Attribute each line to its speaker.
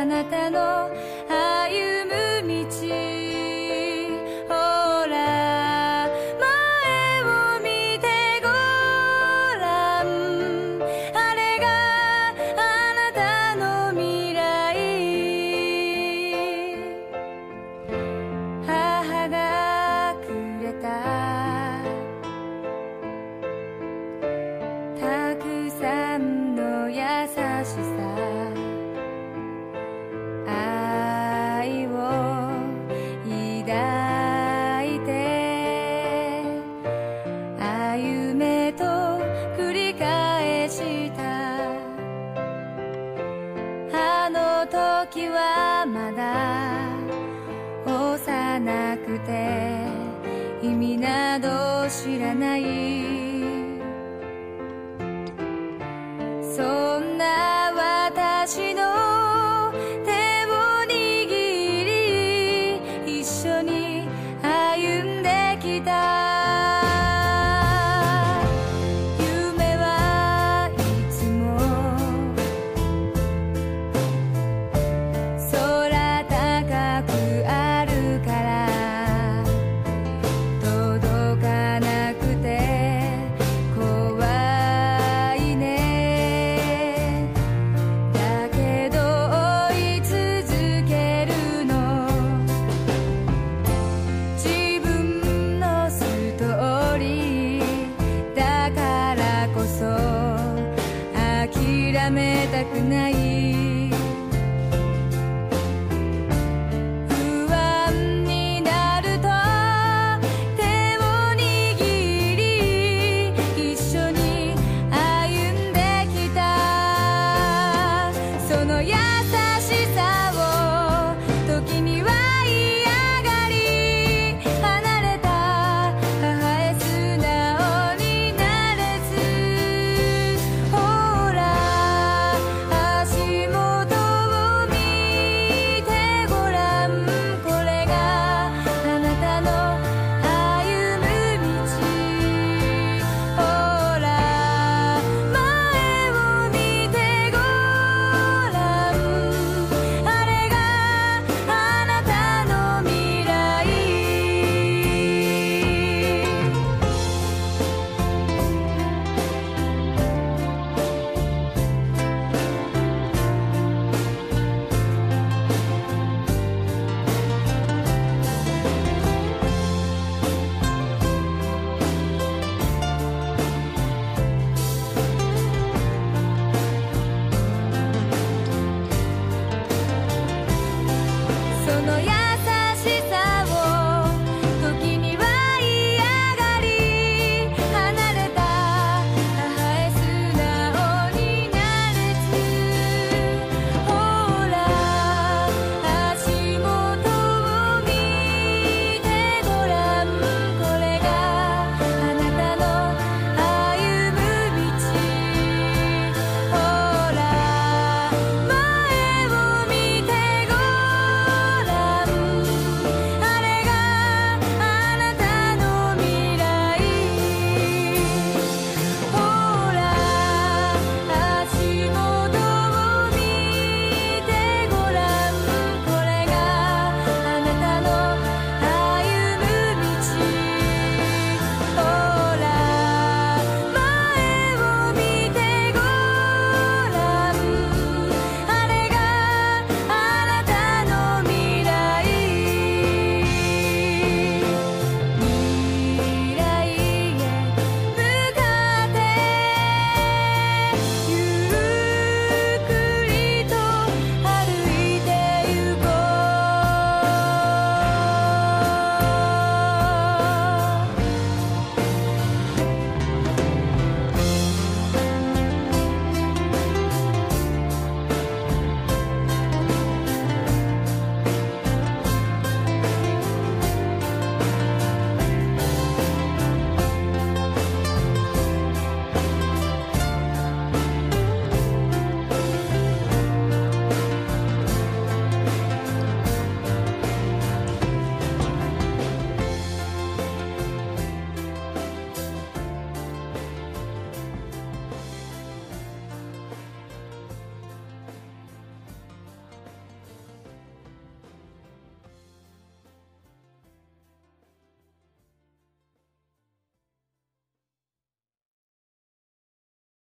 Speaker 1: あなたの時はまだ幼くて意味など知らない。back the night.